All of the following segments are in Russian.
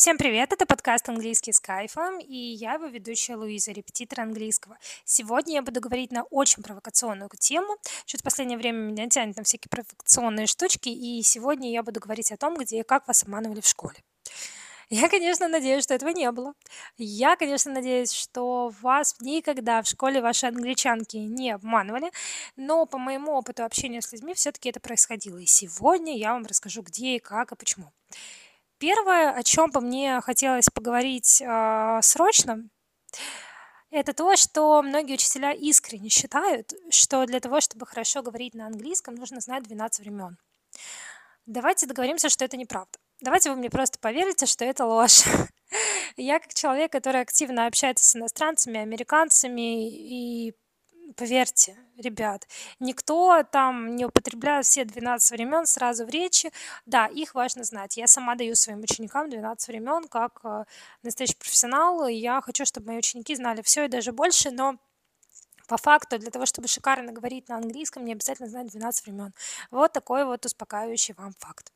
Всем привет! Это подкаст «Английский с кайфом» и я его ведущая Луиза, репетитор английского. Сегодня я буду говорить на очень провокационную тему. Что-то в последнее время меня тянет на всякие провокационные штучки, и сегодня я буду говорить о том, где и как вас обманывали в школе. Я, конечно, надеюсь, что этого не было. Я, конечно, надеюсь, что вас никогда в школе ваши англичанки не обманывали, но по моему опыту общения с людьми все-таки это происходило. И сегодня я вам расскажу, где и как и почему. Первое, о чем бы мне хотелось поговорить э, срочно, это то, что многие учителя искренне считают, что для того, чтобы хорошо говорить на английском, нужно знать 12 времен. Давайте договоримся, что это неправда. Давайте вы мне просто поверите, что это ложь. Я как человек, который активно общается с иностранцами, американцами и поверьте, ребят, никто там не употребляет все 12 времен сразу в речи. Да, их важно знать. Я сама даю своим ученикам 12 времен как э, настоящий профессионал. И я хочу, чтобы мои ученики знали все и даже больше, но по факту, для того, чтобы шикарно говорить на английском, не обязательно знать 12 времен. Вот такой вот успокаивающий вам факт.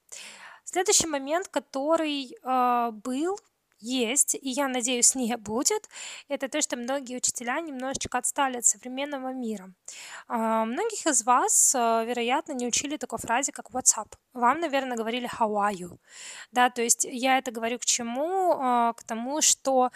Следующий момент, который э, был есть, и я надеюсь, не будет, это то, что многие учителя немножечко отстали от современного мира. А, многих из вас, э, вероятно, не учили такой фразе, как WhatsApp. Вам, наверное, говорили how are you. Да, то есть я это говорю к чему? А, к тому, что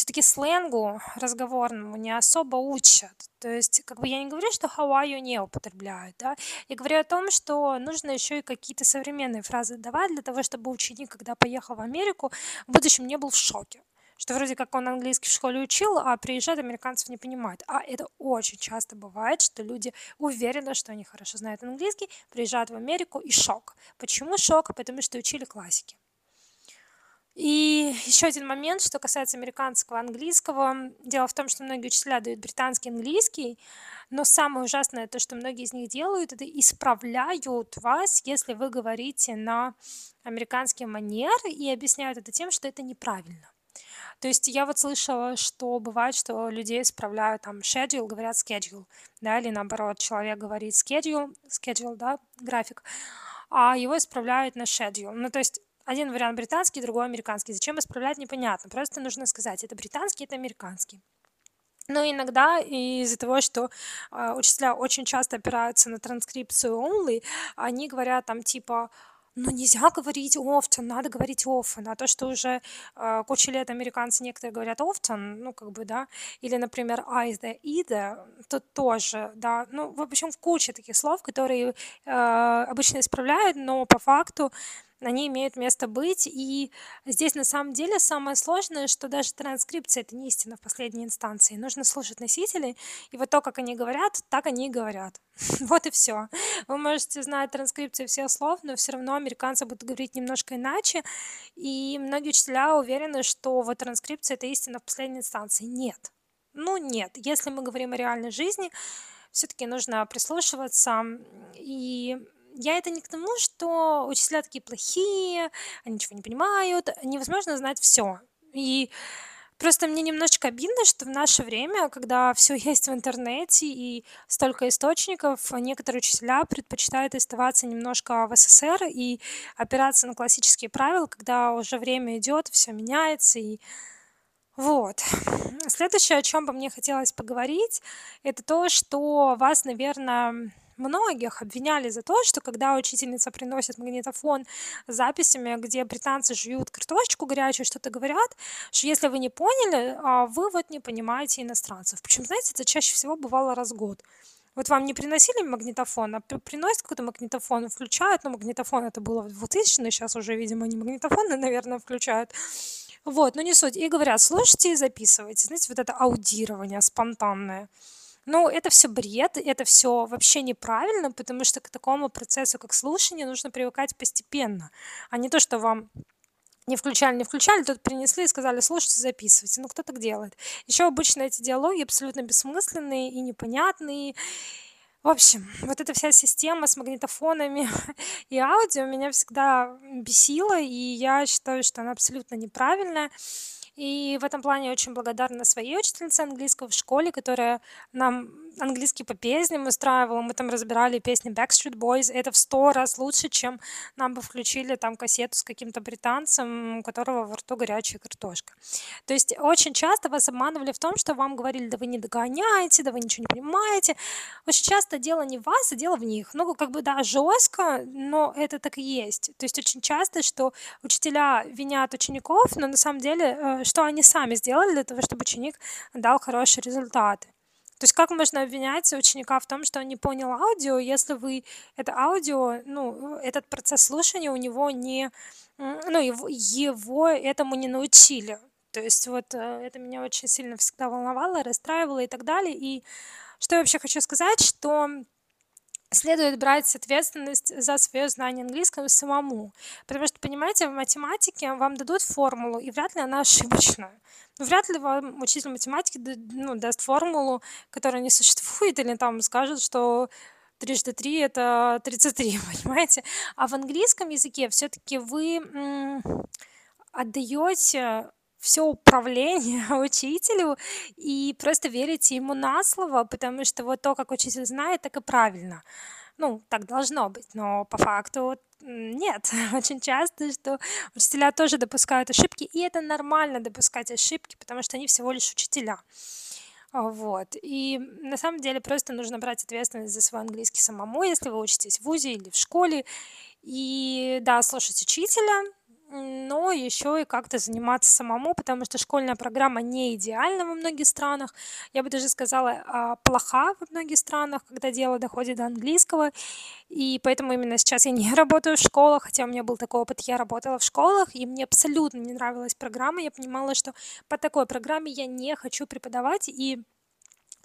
все-таки сленгу разговорному не особо учат. То есть, как бы я не говорю, что you не употребляют, да, я говорю о том, что нужно еще и какие-то современные фразы давать для того, чтобы ученик, когда поехал в Америку, в будущем не был в шоке что вроде как он английский в школе учил, а приезжает, американцев не понимает. А это очень часто бывает, что люди уверены, что они хорошо знают английский, приезжают в Америку и шок. Почему шок? Потому что учили классики. И еще один момент, что касается американского английского. Дело в том, что многие учителя дают британский английский, но самое ужасное, то, что многие из них делают, это исправляют вас, если вы говорите на американский манер, и объясняют это тем, что это неправильно. То есть я вот слышала, что бывает, что людей исправляют там schedule, говорят schedule, да, или наоборот, человек говорит schedule, schedule, да, график, а его исправляют на schedule. Ну, то есть один вариант британский, другой американский. Зачем исправлять, непонятно. Просто нужно сказать, это британский, это американский. Но иногда из-за того, что э, учителя очень часто опираются на транскрипцию only, они говорят там типа ну, нельзя говорить often, надо говорить often. А то, что уже э, кучу лет американцы некоторые говорят often, ну, как бы, да, или, например, either, either, то тоже, да, ну, в общем, в куче таких слов, которые э, обычно исправляют, но по факту они имеют место быть. И здесь на самом деле самое сложное, что даже транскрипция это не истина в последней инстанции. Нужно слушать носителей, и вот то, как они говорят, так они и говорят. Вот и все. Вы можете знать транскрипцию всех слов, но все равно американцы будут говорить немножко иначе. И многие учителя уверены, что вот транскрипция это истина в последней инстанции. Нет. Ну нет. Если мы говорим о реальной жизни, все-таки нужно прислушиваться и я это не к тому, что учителя такие плохие, они ничего не понимают, невозможно знать все. И Просто мне немножечко обидно, что в наше время, когда все есть в интернете и столько источников, некоторые учителя предпочитают оставаться немножко в СССР и опираться на классические правила, когда уже время идет, все меняется и вот. Следующее, о чем бы мне хотелось поговорить, это то, что вас, наверное, многих обвиняли за то, что когда учительница приносит магнитофон с записями, где британцы жуют картошечку горячую, что-то говорят, что если вы не поняли, а вы вот не понимаете иностранцев. Причем, знаете, это чаще всего бывало раз в год. Вот вам не приносили магнитофон, а приносят какой-то магнитофон, включают, но магнитофон это было в 2000 сейчас уже, видимо, не магнитофоны, наверное, включают. Вот, но не суть. И говорят, слушайте и записывайте. Знаете, вот это аудирование спонтанное. Ну, это все бред, это все вообще неправильно, потому что к такому процессу, как слушание, нужно привыкать постепенно, а не то, что вам не включали, не включали, тут принесли и сказали, слушайте, записывайте. Ну, кто так делает? Еще обычно эти диалоги абсолютно бессмысленные и непонятные. В общем, вот эта вся система с магнитофонами и аудио меня всегда бесила, и я считаю, что она абсолютно неправильная. И в этом плане очень благодарна своей учительнице английского в школе, которая нам английский по песням устраивала. Мы там разбирали песни Backstreet Boys. Это в сто раз лучше, чем нам бы включили там кассету с каким-то британцем, у которого во рту горячая картошка. То есть очень часто вас обманывали в том, что вам говорили, да вы не догоняете, да вы ничего не понимаете. Очень часто дело не в вас, а дело в них. Ну, как бы, да, жестко, но это так и есть. То есть очень часто, что учителя винят учеников, но на самом деле, э, что они сами сделали для того, чтобы ученик дал хорошие результаты. То есть как можно обвинять ученика в том, что он не понял аудио, если вы это аудио, ну, этот процесс слушания у него не, ну, его, его этому не научили. То есть вот э, это меня очень сильно всегда волновало, расстраивало и так далее. И что я вообще хочу сказать, что следует брать ответственность за свое знание английского самому. Потому что, понимаете, в математике вам дадут формулу, и вряд ли она ошибочная. Ну, вряд ли вам учитель математики ну, даст формулу, которая не существует, или там скажет, что трижды три это 33, понимаете? А в английском языке все-таки вы отдаете все управление учителю и просто верите ему на слово, потому что вот то, как учитель знает, так и правильно. Ну, так должно быть, но по факту нет. Очень часто, что учителя тоже допускают ошибки, и это нормально допускать ошибки, потому что они всего лишь учителя. А, вот. И на самом деле просто нужно брать ответственность за свой английский самому, если вы учитесь в ВУЗе или в школе. И да, слушать учителя, но еще и как-то заниматься самому, потому что школьная программа не идеальна во многих странах. Я бы даже сказала, а, плоха во многих странах, когда дело доходит до английского. И поэтому именно сейчас я не работаю в школах, хотя у меня был такой опыт, я работала в школах, и мне абсолютно не нравилась программа. Я понимала, что по такой программе я не хочу преподавать, и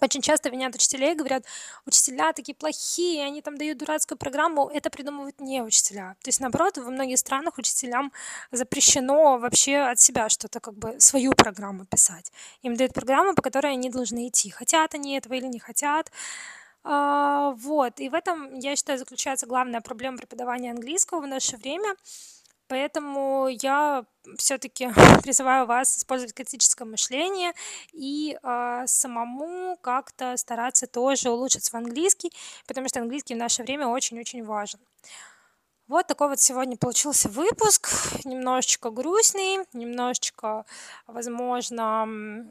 очень часто винят учителей, говорят, учителя такие плохие, они там дают дурацкую программу, это придумывают не учителя. То есть, наоборот, во многих странах учителям запрещено вообще от себя что-то, как бы свою программу писать. Им дают программу, по которой они должны идти. Хотят они этого или не хотят. А, вот, и в этом, я считаю, заключается главная проблема преподавания английского в наше время – Поэтому я все-таки призываю вас использовать критическое мышление и э, самому как-то стараться тоже улучшить свой английский, потому что английский в наше время очень-очень важен. Вот такой вот сегодня получился выпуск, немножечко грустный, немножечко, возможно,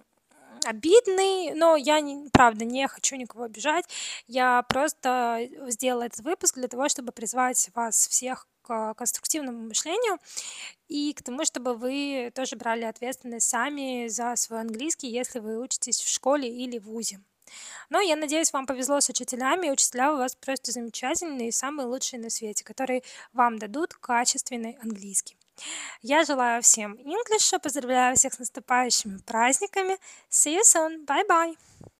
обидный, но я, не, правда, не хочу никого обижать. Я просто сделала этот выпуск для того, чтобы призвать вас всех к конструктивному мышлению и к тому, чтобы вы тоже брали ответственность сами за свой английский, если вы учитесь в школе или в ВУЗе. Но я надеюсь, вам повезло с учителями. Учителя у вас просто замечательные и самые лучшие на свете, которые вам дадут качественный английский. Я желаю всем English, поздравляю всех с наступающими праздниками. See you soon. Bye-bye.